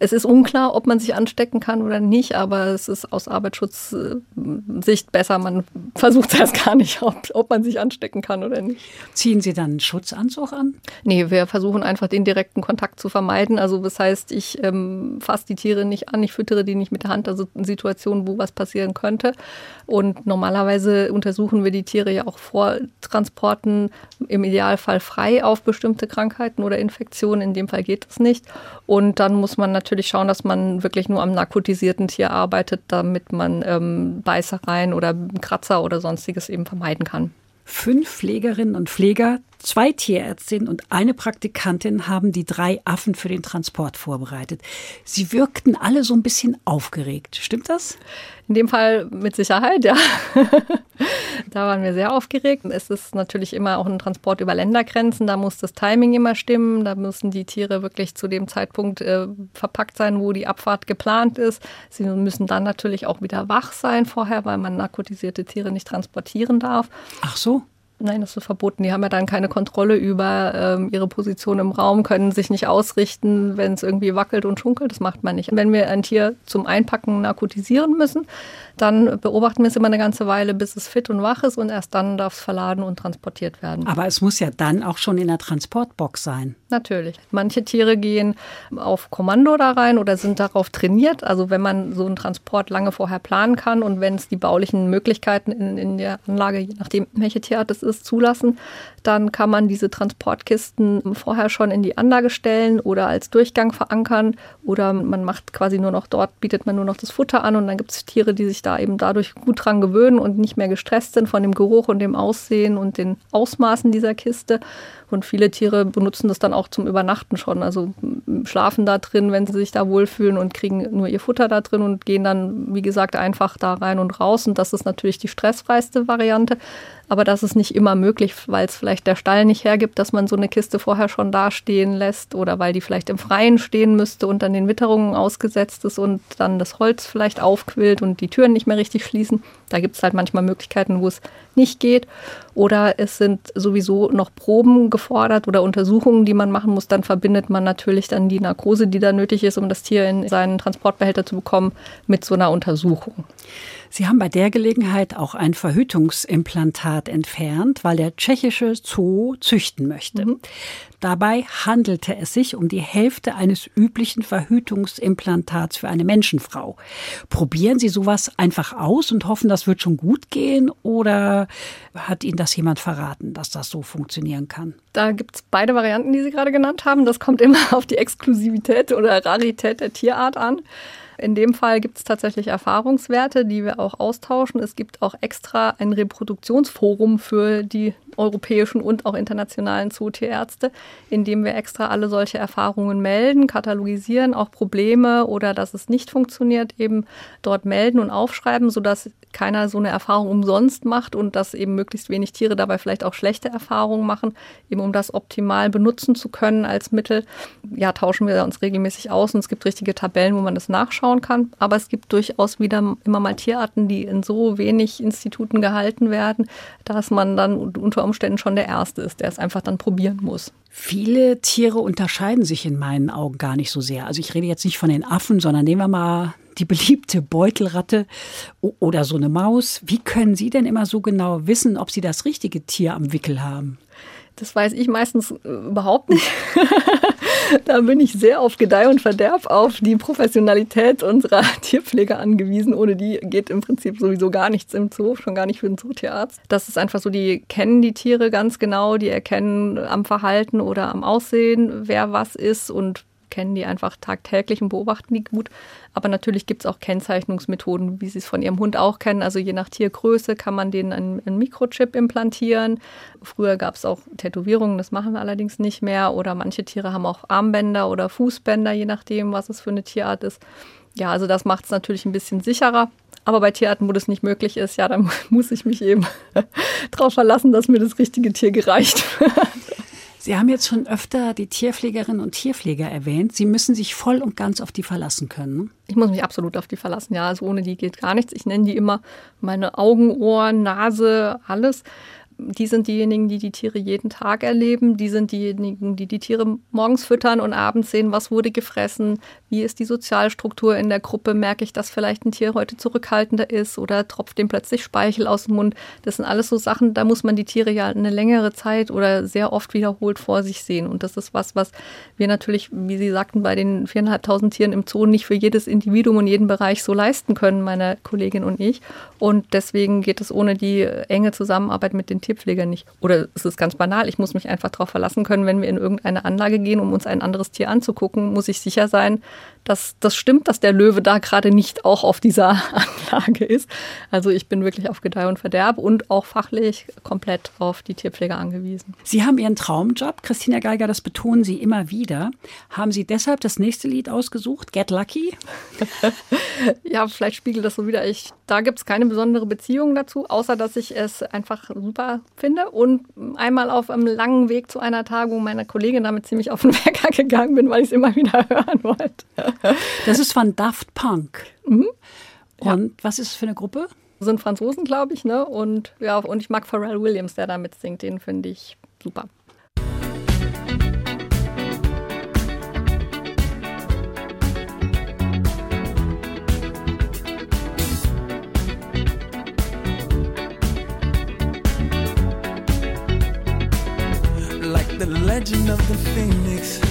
es ist unklar, ob man sich anstecken kann oder nicht, aber es ist aus Arbeitsschutzsicht besser. Man versucht erst gar nicht, ob, ob man sich anstecken kann oder nicht. Ziehen Sie dann einen Schutzanzug an? Nee, wir versuchen einfach den direkten Kontakt zu vermeiden. Also das heißt, ich ähm, fasse die Tiere nicht an, ich füttere die nicht mit der Hand, also in Situationen, wo was passieren könnte. Und normalerweise untersuchen wir die Tiere ja auch vor Transporten im Idealfall frei auf bestimmte Krankheiten oder Infektionen. In dem Fall geht es nicht. Und dann muss man natürlich natürlich schauen, dass man wirklich nur am narkotisierten Tier arbeitet, damit man ähm, Beißereien oder Kratzer oder sonstiges eben vermeiden kann. Fünf Pflegerinnen und Pfleger, zwei Tierärztinnen und eine Praktikantin haben die drei Affen für den Transport vorbereitet. Sie wirkten alle so ein bisschen aufgeregt. Stimmt das? In dem Fall mit Sicherheit, ja. da waren wir sehr aufgeregt. Es ist natürlich immer auch ein Transport über Ländergrenzen. Da muss das Timing immer stimmen. Da müssen die Tiere wirklich zu dem Zeitpunkt äh, verpackt sein, wo die Abfahrt geplant ist. Sie müssen dann natürlich auch wieder wach sein vorher, weil man narkotisierte Tiere nicht transportieren darf. Ach so. Nein, das ist verboten. Die haben ja dann keine Kontrolle über ähm, ihre Position im Raum, können sich nicht ausrichten, wenn es irgendwie wackelt und schunkelt. Das macht man nicht. Wenn wir ein Tier zum Einpacken narkotisieren müssen, dann beobachten wir es immer eine ganze Weile, bis es fit und wach ist und erst dann darf es verladen und transportiert werden. Aber es muss ja dann auch schon in der Transportbox sein. Natürlich. Manche Tiere gehen auf Kommando da rein oder sind darauf trainiert. Also wenn man so einen Transport lange vorher planen kann und wenn es die baulichen Möglichkeiten in, in der Anlage, je nachdem welche Tierart es ist, zulassen, dann kann man diese Transportkisten vorher schon in die Anlage stellen oder als Durchgang verankern oder man macht quasi nur noch dort, bietet man nur noch das Futter an und dann gibt es Tiere, die sich da eben dadurch gut dran gewöhnen und nicht mehr gestresst sind von dem Geruch und dem Aussehen und den Ausmaßen dieser Kiste. Und viele Tiere benutzen das dann auch zum Übernachten schon. Also schlafen da drin, wenn sie sich da wohlfühlen und kriegen nur ihr Futter da drin und gehen dann, wie gesagt, einfach da rein und raus. Und das ist natürlich die stressfreiste Variante. Aber das ist nicht immer möglich, weil es vielleicht der Stall nicht hergibt, dass man so eine Kiste vorher schon da stehen lässt oder weil die vielleicht im Freien stehen müsste und dann den Witterungen ausgesetzt ist und dann das Holz vielleicht aufquillt und die Türen nicht mehr richtig schließen. Da gibt es halt manchmal Möglichkeiten, wo es nicht geht. Oder es sind sowieso noch Proben gefordert oder Untersuchungen, die man machen muss. Dann verbindet man natürlich dann die Narkose, die da nötig ist, um das Tier in seinen Transportbehälter zu bekommen, mit so einer Untersuchung. Sie haben bei der Gelegenheit auch ein Verhütungsimplantat entfernt, weil der tschechische Zoo züchten möchte. Mhm. Dabei handelte es sich um die Hälfte eines üblichen Verhütungsimplantats für eine Menschenfrau. Probieren Sie sowas einfach aus und hoffen, das wird schon gut gehen oder hat Ihnen das jemand verraten, dass das so funktionieren kann? Da gibt es beide Varianten, die Sie gerade genannt haben. Das kommt immer auf die Exklusivität oder Rarität der Tierart an. In dem Fall gibt es tatsächlich Erfahrungswerte, die wir auch austauschen. Es gibt auch extra ein Reproduktionsforum für die europäischen und auch internationalen Zootierärzte, in dem wir extra alle solche Erfahrungen melden, katalogisieren, auch Probleme oder dass es nicht funktioniert, eben dort melden und aufschreiben, sodass keiner so eine Erfahrung umsonst macht und dass eben möglichst wenig Tiere dabei vielleicht auch schlechte Erfahrungen machen, eben um das optimal benutzen zu können als Mittel. Ja, tauschen wir uns regelmäßig aus und es gibt richtige Tabellen, wo man das nachschauen kann. Aber es gibt durchaus wieder immer mal Tierarten, die in so wenig Instituten gehalten werden, dass man dann unter Umständen schon der Erste ist, der es einfach dann probieren muss. Viele Tiere unterscheiden sich in meinen Augen gar nicht so sehr. Also ich rede jetzt nicht von den Affen, sondern nehmen wir mal die beliebte Beutelratte oder so eine Maus. Wie können Sie denn immer so genau wissen, ob Sie das richtige Tier am Wickel haben? Das weiß ich meistens äh, überhaupt nicht. da bin ich sehr auf Gedeih und Verderb auf die Professionalität unserer Tierpfleger angewiesen. Ohne die geht im Prinzip sowieso gar nichts im Zoo, schon gar nicht für den Zootierarzt. Das ist einfach so, die kennen die Tiere ganz genau, die erkennen am Verhalten oder am Aussehen, wer was ist und kennen die einfach tagtäglich und beobachten die gut. Aber natürlich gibt es auch Kennzeichnungsmethoden, wie Sie es von Ihrem Hund auch kennen. Also je nach Tiergröße kann man denen einen, einen Mikrochip implantieren. Früher gab es auch Tätowierungen, das machen wir allerdings nicht mehr. Oder manche Tiere haben auch Armbänder oder Fußbänder, je nachdem, was es für eine Tierart ist. Ja, also das macht es natürlich ein bisschen sicherer. Aber bei Tierarten, wo das nicht möglich ist, ja, dann muss ich mich eben darauf verlassen, dass mir das richtige Tier gereicht. Sie haben jetzt schon öfter die Tierpflegerinnen und Tierpfleger erwähnt. Sie müssen sich voll und ganz auf die verlassen können. Ne? Ich muss mich absolut auf die verlassen, ja. Also ohne die geht gar nichts. Ich nenne die immer meine Augen, Ohren, Nase, alles die sind diejenigen, die die Tiere jeden Tag erleben. Die sind diejenigen, die die Tiere morgens füttern und abends sehen, was wurde gefressen, wie ist die Sozialstruktur in der Gruppe. Merke ich, dass vielleicht ein Tier heute zurückhaltender ist oder tropft dem plötzlich Speichel aus dem Mund. Das sind alles so Sachen, da muss man die Tiere ja eine längere Zeit oder sehr oft wiederholt vor sich sehen. Und das ist was, was wir natürlich, wie Sie sagten, bei den viereinhalbtausend Tieren im Zoo nicht für jedes Individuum und jeden Bereich so leisten können, meine Kollegin und ich. Und deswegen geht es ohne die enge Zusammenarbeit mit den Tieren Tierpfleger nicht. Oder es ist ganz banal, ich muss mich einfach darauf verlassen können, wenn wir in irgendeine Anlage gehen, um uns ein anderes Tier anzugucken, muss ich sicher sein, dass das stimmt, dass der Löwe da gerade nicht auch auf dieser Anlage ist. Also ich bin wirklich auf Gedeih und Verderb und auch fachlich komplett auf die Tierpfleger angewiesen. Sie haben Ihren Traumjob, Christina Geiger, das betonen Sie immer wieder. Haben Sie deshalb das nächste Lied ausgesucht, Get Lucky? ja, vielleicht spiegelt das so wieder. Ich, da gibt es keine besondere Beziehung dazu, außer dass ich es einfach super finde und einmal auf einem langen Weg zu einer Tagung meiner Kollegin damit ziemlich auf den Wecker gegangen bin, weil ich es immer wieder hören wollte. Das ist von Daft Punk. Mhm. Und was ist es für eine Gruppe? Sind Franzosen, glaube ich, ne? Und ja, und ich mag Pharrell Williams, der damit singt. Den finde ich super. Like the legend of the phoenix.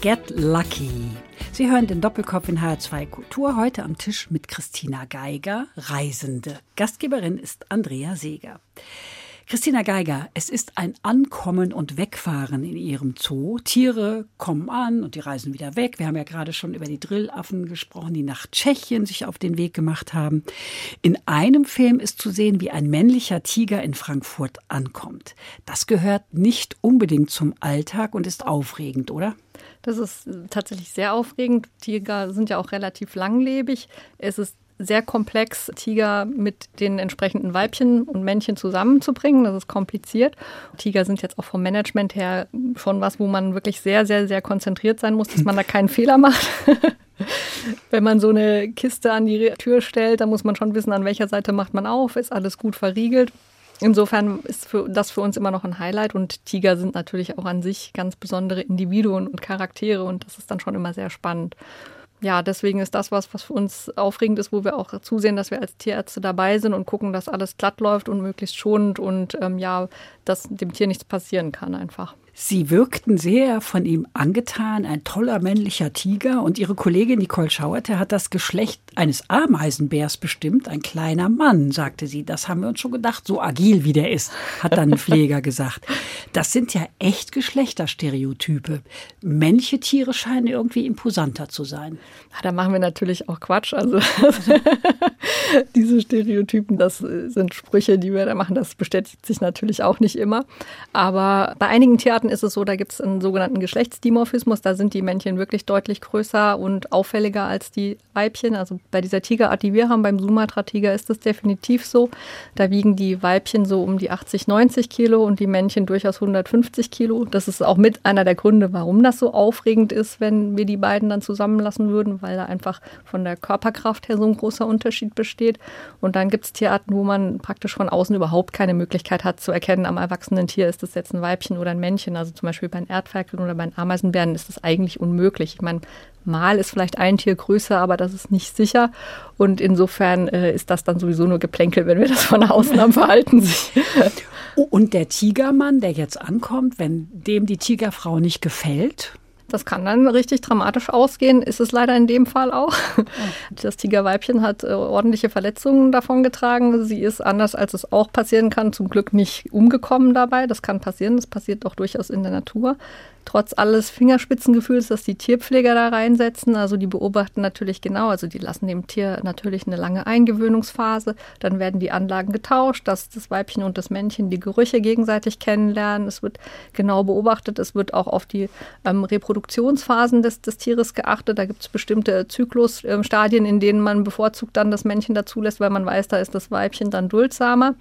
Get Lucky. Sie hören den Doppelkopf in HR2 Kultur heute am Tisch mit Christina Geiger, Reisende. Gastgeberin ist Andrea Seeger. Christina Geiger, es ist ein Ankommen und Wegfahren in Ihrem Zoo. Tiere kommen an und die reisen wieder weg. Wir haben ja gerade schon über die Drillaffen gesprochen, die nach Tschechien sich auf den Weg gemacht haben. In einem Film ist zu sehen, wie ein männlicher Tiger in Frankfurt ankommt. Das gehört nicht unbedingt zum Alltag und ist aufregend, oder? Das ist äh, tatsächlich sehr aufregend. Tiger sind ja auch relativ langlebig. Es ist sehr komplex, Tiger mit den entsprechenden Weibchen und Männchen zusammenzubringen. Das ist kompliziert. Tiger sind jetzt auch vom Management her schon was, wo man wirklich sehr, sehr, sehr konzentriert sein muss, dass man da keinen Fehler macht. Wenn man so eine Kiste an die Tür stellt, dann muss man schon wissen, an welcher Seite macht man auf, ist alles gut verriegelt insofern ist für, das für uns immer noch ein Highlight und Tiger sind natürlich auch an sich ganz besondere Individuen und Charaktere und das ist dann schon immer sehr spannend. Ja, deswegen ist das was, was für uns aufregend ist, wo wir auch zusehen, dass wir als Tierärzte dabei sind und gucken, dass alles glatt läuft und möglichst schonend und ähm, ja, dass dem Tier nichts passieren kann einfach. Sie wirkten sehr von ihm angetan, ein toller männlicher Tiger. Und Ihre Kollegin Nicole Schauerte hat das Geschlecht eines Ameisenbärs bestimmt. Ein kleiner Mann, sagte sie. Das haben wir uns schon gedacht, so agil wie der ist, hat dann ein Pfleger gesagt. Das sind ja echt Geschlechterstereotype. Männliche Tiere scheinen irgendwie imposanter zu sein. Ja, da machen wir natürlich auch Quatsch. Also diese Stereotypen, das äh, sind Sprüche, die wir da machen. Das bestätigt sich natürlich auch nicht immer. Aber bei einigen Tierarten ist es so, da gibt es einen sogenannten Geschlechtsdimorphismus. Da sind die Männchen wirklich deutlich größer und auffälliger als die Weibchen. Also bei dieser Tigerart, die wir haben, beim Sumatra-Tiger ist das definitiv so. Da wiegen die Weibchen so um die 80, 90 Kilo und die Männchen durchaus 150 Kilo. Das ist auch mit einer der Gründe, warum das so aufregend ist, wenn wir die beiden dann zusammenlassen würden, weil da einfach von der Körperkraft her so ein großer Unterschied besteht. Und dann gibt es Tierarten, wo man praktisch von außen überhaupt keine Möglichkeit hat zu erkennen, am erwachsenen Tier ist das jetzt ein Weibchen oder ein Männchen. Also zum Beispiel bei den Erdferkeln oder bei den Ameisenbären ist das eigentlich unmöglich. Ich meine, mal ist vielleicht ein Tier größer, aber das ist nicht sicher. Und insofern äh, ist das dann sowieso nur Geplänkel, wenn wir das von außen am Verhalten sehen. Und der Tigermann, der jetzt ankommt, wenn dem die Tigerfrau nicht gefällt, Das kann dann richtig dramatisch ausgehen, ist es leider in dem Fall auch. Das Tigerweibchen hat äh, ordentliche Verletzungen davongetragen. Sie ist anders, als es auch passieren kann, zum Glück nicht umgekommen dabei. Das kann passieren, das passiert doch durchaus in der Natur. Trotz alles Fingerspitzengefühls, dass die Tierpfleger da reinsetzen, also die beobachten natürlich genau, also die lassen dem Tier natürlich eine lange Eingewöhnungsphase, dann werden die Anlagen getauscht, dass das Weibchen und das Männchen die Gerüche gegenseitig kennenlernen, es wird genau beobachtet, es wird auch auf die ähm, Reproduktionsphasen des, des Tieres geachtet, da gibt es bestimmte Zyklusstadien, in denen man bevorzugt dann das Männchen dazulässt, weil man weiß, da ist das Weibchen dann duldsamer.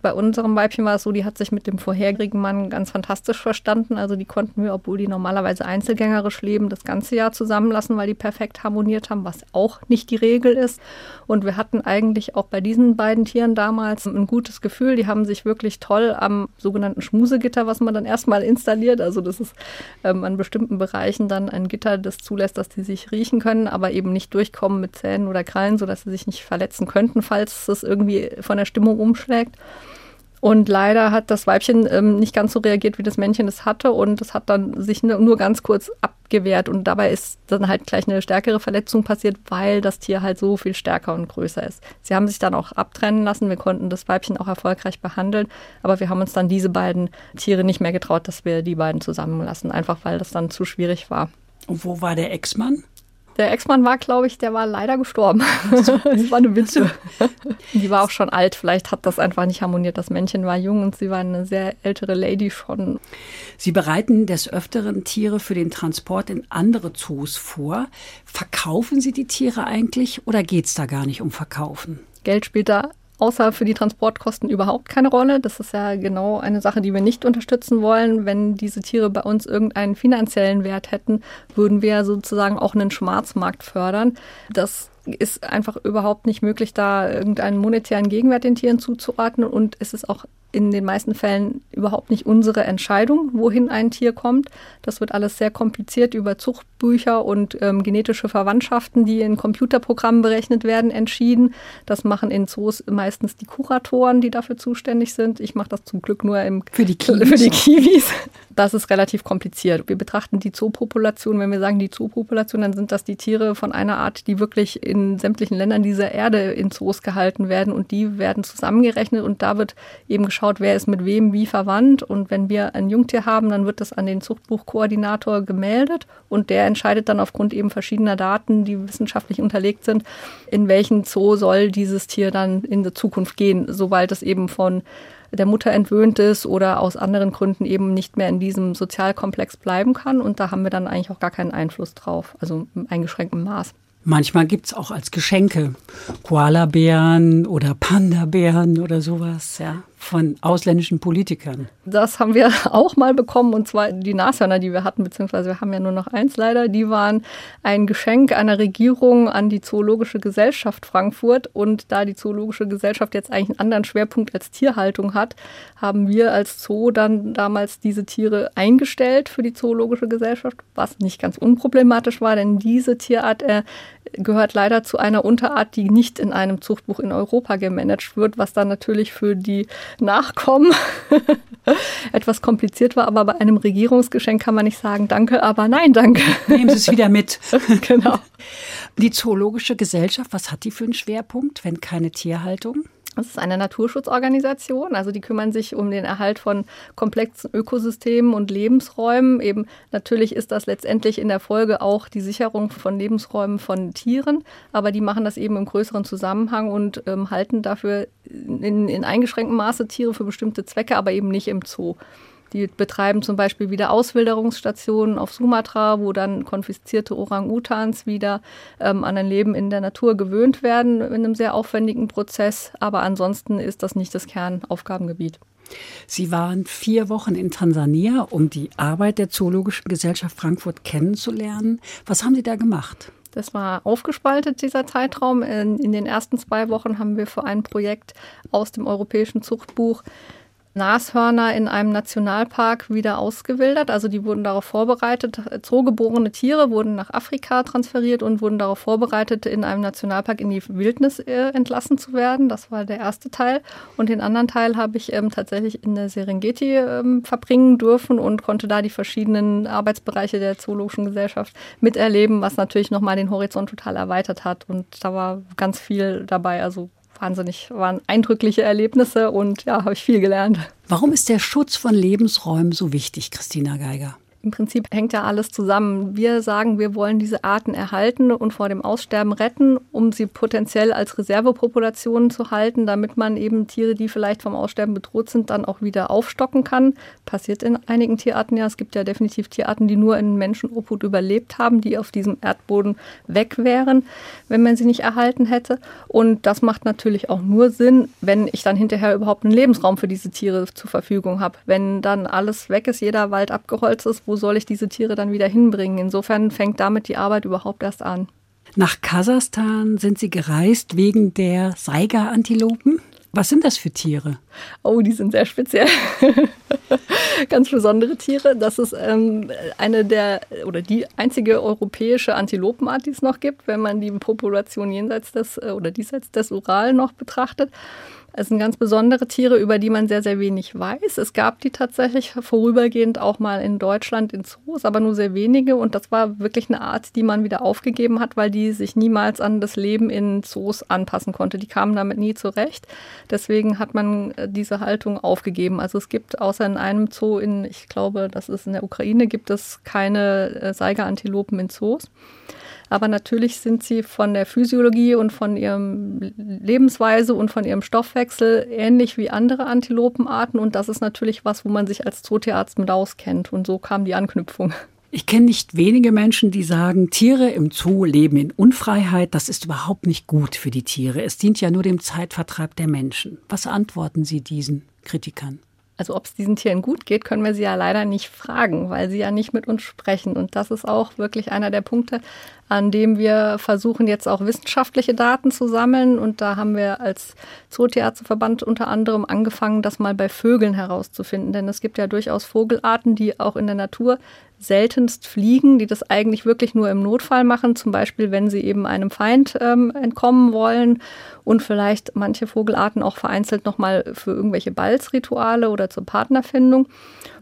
Bei unserem Weibchen war es so, die hat sich mit dem vorherigen Mann ganz fantastisch verstanden. Also die konnten wir, obwohl die normalerweise einzelgängerisch leben, das ganze Jahr zusammenlassen, weil die perfekt harmoniert haben, was auch nicht die Regel ist. Und wir hatten eigentlich auch bei diesen beiden Tieren damals ein gutes Gefühl. Die haben sich wirklich toll am sogenannten Schmusegitter, was man dann erstmal installiert. Also das ist ähm, an bestimmten Bereichen dann ein Gitter, das zulässt, dass die sich riechen können, aber eben nicht durchkommen mit Zähnen oder Krallen, sodass sie sich nicht verletzen könnten, falls es irgendwie von der Stimmung umschlägt. Und leider hat das Weibchen ähm, nicht ganz so reagiert, wie das Männchen es hatte. Und es hat dann sich nur, nur ganz kurz abgewehrt. Und dabei ist dann halt gleich eine stärkere Verletzung passiert, weil das Tier halt so viel stärker und größer ist. Sie haben sich dann auch abtrennen lassen. Wir konnten das Weibchen auch erfolgreich behandeln. Aber wir haben uns dann diese beiden Tiere nicht mehr getraut, dass wir die beiden zusammenlassen. Einfach weil das dann zu schwierig war. und wo war der Ex-Mann? Der Ex-Mann war, glaube ich, der war leider gestorben. Das war eine Witwe. Die war auch schon alt. Vielleicht hat das einfach nicht harmoniert. Das Männchen war jung und sie war eine sehr ältere Lady schon. Sie bereiten des Öfteren Tiere für den Transport in andere Zoos vor. Verkaufen Sie die Tiere eigentlich oder geht es da gar nicht um Verkaufen? Geld spielt da außer für die Transportkosten überhaupt keine Rolle. Das ist ja genau eine Sache, die wir nicht unterstützen wollen. Wenn diese Tiere bei uns irgendeinen finanziellen Wert hätten, würden wir sozusagen auch einen Schwarzmarkt fördern. Das ist einfach überhaupt nicht möglich, da irgendeinen monetären Gegenwert den Tieren zuzuordnen. Und es ist auch in den meisten Fällen überhaupt nicht unsere Entscheidung, wohin ein Tier kommt. Das wird alles sehr kompliziert über Zuchtbücher und ähm, genetische Verwandtschaften, die in Computerprogrammen berechnet werden, entschieden. Das machen in Zoos meistens die Kuratoren, die dafür zuständig sind. Ich mache das zum Glück nur im Für die Kiwis. Für die Kiwis. Das ist relativ kompliziert. Wir betrachten die Zoopopulation, wenn wir sagen die Zoopopulation, dann sind das die Tiere von einer Art, die wirklich in sämtlichen Ländern dieser Erde in Zoos gehalten werden und die werden zusammengerechnet und da wird eben geschaut, wer ist mit wem wie verwandt und wenn wir ein Jungtier haben, dann wird das an den Zuchtbuchkoordinator gemeldet und der entscheidet dann aufgrund eben verschiedener Daten, die wissenschaftlich unterlegt sind, in welchen Zoo soll dieses Tier dann in der Zukunft gehen, sobald es eben von der Mutter entwöhnt ist oder aus anderen Gründen eben nicht mehr in diesem Sozialkomplex bleiben kann. Und da haben wir dann eigentlich auch gar keinen Einfluss drauf, also im eingeschränkten Maß. Manchmal gibt es auch als Geschenke Koalabären oder Panda-Bären oder sowas. Ja. Von ausländischen Politikern. Das haben wir auch mal bekommen und zwar die Nashörner, die wir hatten, beziehungsweise wir haben ja nur noch eins leider, die waren ein Geschenk einer Regierung an die Zoologische Gesellschaft Frankfurt und da die Zoologische Gesellschaft jetzt eigentlich einen anderen Schwerpunkt als Tierhaltung hat, haben wir als Zoo dann damals diese Tiere eingestellt für die Zoologische Gesellschaft, was nicht ganz unproblematisch war, denn diese Tierart äh, gehört leider zu einer Unterart, die nicht in einem Zuchtbuch in Europa gemanagt wird, was dann natürlich für die Nachkommen etwas kompliziert war. Aber bei einem Regierungsgeschenk kann man nicht sagen, danke, aber nein, danke. Nehmen Sie es wieder mit. genau. Die Zoologische Gesellschaft, was hat die für einen Schwerpunkt, wenn keine Tierhaltung? Das ist eine Naturschutzorganisation, also die kümmern sich um den Erhalt von komplexen Ökosystemen und Lebensräumen. Eben natürlich ist das letztendlich in der Folge auch die Sicherung von Lebensräumen von Tieren, aber die machen das eben im größeren Zusammenhang und ähm, halten dafür in, in eingeschränktem Maße Tiere für bestimmte Zwecke, aber eben nicht im Zoo. Die betreiben zum Beispiel wieder Auswilderungsstationen auf Sumatra, wo dann konfiszierte Orang-Utans wieder ähm, an ein Leben in der Natur gewöhnt werden in einem sehr aufwendigen Prozess. Aber ansonsten ist das nicht das Kernaufgabengebiet. Sie waren vier Wochen in Tansania, um die Arbeit der Zoologischen Gesellschaft Frankfurt kennenzulernen. Was haben Sie da gemacht? Das war aufgespaltet, dieser Zeitraum. In, in den ersten zwei Wochen haben wir für ein Projekt aus dem europäischen Zuchtbuch Nashörner in einem Nationalpark wieder ausgewildert. Also die wurden darauf vorbereitet, zoogeborene Tiere wurden nach Afrika transferiert und wurden darauf vorbereitet, in einem Nationalpark in die Wildnis äh, entlassen zu werden. Das war der erste Teil. Und den anderen Teil habe ich ähm, tatsächlich in der Serengeti ähm, verbringen dürfen und konnte da die verschiedenen Arbeitsbereiche der Zoologischen Gesellschaft miterleben, was natürlich nochmal den Horizont total erweitert hat. Und da war ganz viel dabei. Also wahnsinnig, waren eindrückliche Erlebnisse und ja, habe ich viel gelernt. Warum ist der Schutz von Lebensräumen so wichtig, Christina Geiger? Im Prinzip hängt ja alles zusammen. Wir sagen, wir wollen diese Arten erhalten und vor dem Aussterben retten, um sie potenziell als Reservepopulationen zu halten, damit man eben Tiere, die vielleicht vom Aussterben bedroht sind, dann auch wieder aufstocken kann. Passiert in einigen Tierarten ja. Es gibt ja definitiv Tierarten, die nur in Menschenobhut überlebt haben, die auf diesem Erdboden weg wären, wenn man sie nicht erhalten hätte. Und das macht natürlich auch nur Sinn, wenn ich dann hinterher überhaupt einen Lebensraum für diese Tiere zur Verfügung habe. Wenn dann alles weg ist, jeder Wald abgeholzt ist, wo soll ich diese Tiere dann wieder hinbringen? Insofern fängt damit die Arbeit überhaupt erst an. Nach Kasachstan sind Sie gereist wegen der Saiga-Antilopen. Was sind das für Tiere? Oh, die sind sehr speziell. Ganz besondere Tiere. Das ist ähm, eine der oder die einzige europäische Antilopenart, die es noch gibt, wenn man die Population jenseits des äh, oder diesseits des Ural noch betrachtet. Es sind ganz besondere Tiere, über die man sehr, sehr wenig weiß. Es gab die tatsächlich vorübergehend auch mal in Deutschland in Zoos, aber nur sehr wenige. Und das war wirklich eine Art, die man wieder aufgegeben hat, weil die sich niemals an das Leben in Zoos anpassen konnte. Die kamen damit nie zurecht. Deswegen hat man äh, diese Haltung aufgegeben. Also es gibt außer in einem Zoo in, ich glaube, das ist in der Ukraine, gibt es keine äh, Saiga-Antilopen in Zoos. Aber natürlich sind sie von der Physiologie und von ihrem Lebensweise und von ihrem Stoffwechsel ähnlich wie andere Antilopenarten. Und das ist natürlich was, wo man sich als Zootierarzt mit auskennt. Und so kam die Anknüpfung. Ich kenne nicht wenige Menschen, die sagen, Tiere im Zoo leben in Unfreiheit. Das ist überhaupt nicht gut für die Tiere. Es dient ja nur dem Zeitvertreib der Menschen. Was antworten Sie diesen Kritikern? Also ob es diesen Tieren gut geht, können wir sie ja leider nicht fragen, weil sie ja nicht mit uns sprechen. Und das ist auch wirklich einer der Punkte, an dem wir versuchen jetzt auch wissenschaftliche Daten zu sammeln. Und da haben wir als Zootierärzteverband unter anderem angefangen, das mal bei Vögeln herauszufinden. Denn es gibt ja durchaus Vogelarten, die auch in der Natur seltenst fliegen, die das eigentlich wirklich nur im Notfall machen, zum Beispiel wenn sie eben einem Feind ähm, entkommen wollen und vielleicht manche Vogelarten auch vereinzelt nochmal für irgendwelche Balzrituale oder zur Partnerfindung.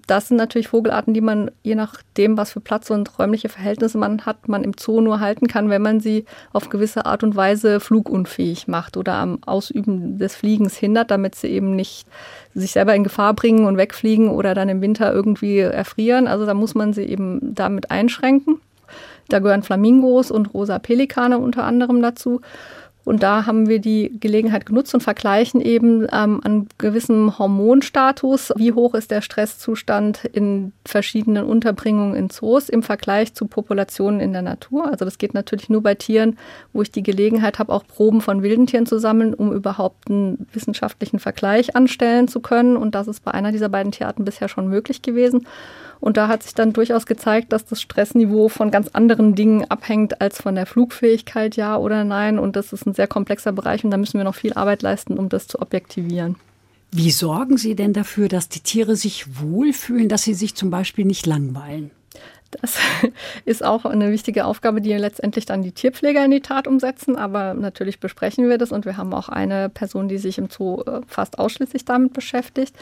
Das sind natürlich Vogelarten, die man je nachdem, was für Platz und räumliche Verhältnisse man hat, man im Zoo nur halten kann, wenn man sie auf gewisse Art und Weise flugunfähig macht oder am Ausüben des Fliegens hindert, damit sie eben nicht sich selber in Gefahr bringen und wegfliegen oder dann im Winter irgendwie erfrieren. Also da muss man sie eben damit einschränken. Da gehören Flamingos und rosa Pelikane unter anderem dazu. Und da haben wir die Gelegenheit genutzt und vergleichen eben ähm, an gewissem Hormonstatus, wie hoch ist der Stresszustand in verschiedenen Unterbringungen in Zoos im Vergleich zu Populationen in der Natur. Also das geht natürlich nur bei Tieren, wo ich die Gelegenheit habe, auch Proben von wilden Tieren zu sammeln, um überhaupt einen wissenschaftlichen Vergleich anstellen zu können. Und das ist bei einer dieser beiden Tierarten bisher schon möglich gewesen. Und da hat sich dann durchaus gezeigt, dass das Stressniveau von ganz anderen Dingen abhängt als von der Flugfähigkeit, ja oder nein. Und das ist ein sehr komplexer Bereich und da müssen wir noch viel Arbeit leisten, um das zu objektivieren. Wie sorgen Sie denn dafür, dass die Tiere sich wohlfühlen, dass sie sich zum Beispiel nicht langweilen? Das ist auch eine wichtige Aufgabe, die letztendlich dann die Tierpfleger in die Tat umsetzen. Aber natürlich besprechen wir das und wir haben auch eine Person, die sich im Zoo äh, fast ausschließlich damit beschäftigt.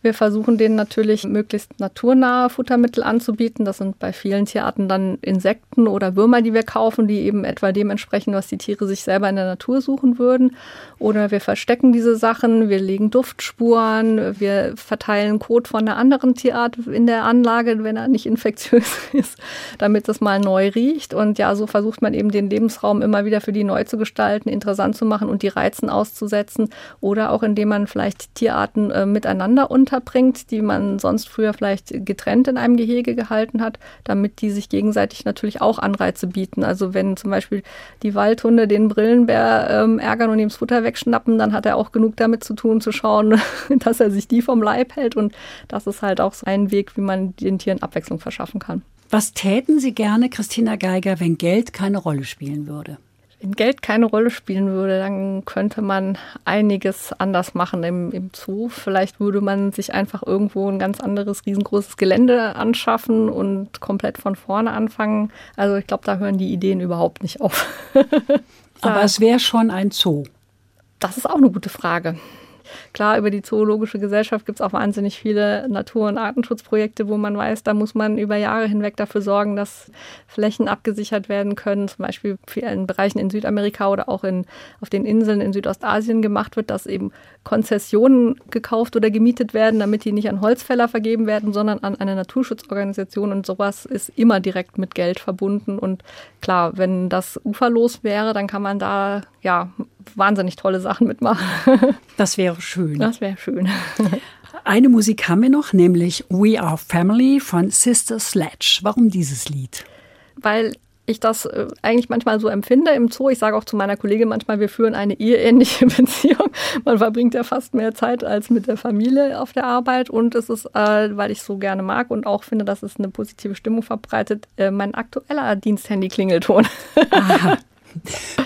Wir versuchen denen natürlich möglichst naturnahe Futtermittel anzubieten. Das sind bei vielen Tierarten dann Insekten oder Würmer, die wir kaufen, die eben etwa dem entsprechen, was die Tiere sich selber in der Natur suchen würden. Oder wir verstecken diese Sachen, wir legen Duftspuren, wir verteilen Kot von einer anderen Tierart in der Anlage, wenn er nicht infektiös ist, damit es mal neu riecht. Und ja, so versucht man eben den Lebensraum immer wieder für die neu zu gestalten, interessant zu machen und die Reizen auszusetzen. Oder auch indem man vielleicht Tierarten äh, miteinander unterbringt, die man sonst früher vielleicht getrennt in einem Gehege gehalten hat, damit die sich gegenseitig natürlich auch Anreize bieten. Also wenn zum Beispiel die Waldhunde den Brillenbär ähm, ärgern und ihm das Futter wegschnappen, dann hat er auch genug damit zu tun, zu schauen, dass er sich die vom Leib hält. Und das ist halt auch so ein Weg, wie man den Tieren Abwechslung verschaffen kann. Was täten Sie gerne, Christina Geiger, wenn Geld keine Rolle spielen würde? Wenn Geld keine Rolle spielen würde, dann könnte man einiges anders machen im, im Zoo. Vielleicht würde man sich einfach irgendwo ein ganz anderes, riesengroßes Gelände anschaffen und komplett von vorne anfangen. Also ich glaube, da hören die Ideen überhaupt nicht auf. Aber es wäre schon ein Zoo. Das ist auch eine gute Frage. Klar, über die Zoologische Gesellschaft gibt es auch wahnsinnig viele Natur- und Artenschutzprojekte, wo man weiß, da muss man über Jahre hinweg dafür sorgen, dass Flächen abgesichert werden können, zum Beispiel in Bereichen in Südamerika oder auch in, auf den Inseln in Südostasien gemacht wird, dass eben Konzessionen gekauft oder gemietet werden, damit die nicht an Holzfäller vergeben werden, sondern an eine Naturschutzorganisation und sowas ist immer direkt mit Geld verbunden und klar, wenn das uferlos wäre, dann kann man da ja wahnsinnig tolle Sachen mitmachen. Das wäre schön. Das wäre schön. Eine Musik haben wir noch, nämlich We Are Family von Sister Sledge. Warum dieses Lied? Weil ich das äh, eigentlich manchmal so empfinde im Zoo. Ich sage auch zu meiner Kollegin manchmal, wir führen eine eheähnliche Beziehung. Man verbringt ja fast mehr Zeit als mit der Familie auf der Arbeit. Und es ist, äh, weil ich so gerne mag und auch finde, dass es eine positive Stimmung verbreitet, äh, mein aktueller Diensthandy-Klingelton.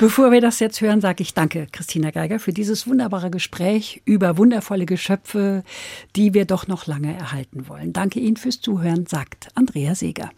Bevor wir das jetzt hören, sage ich danke, Christina Geiger, für dieses wunderbare Gespräch über wundervolle Geschöpfe, die wir doch noch lange erhalten wollen. Danke Ihnen fürs Zuhören, sagt Andrea Seeger.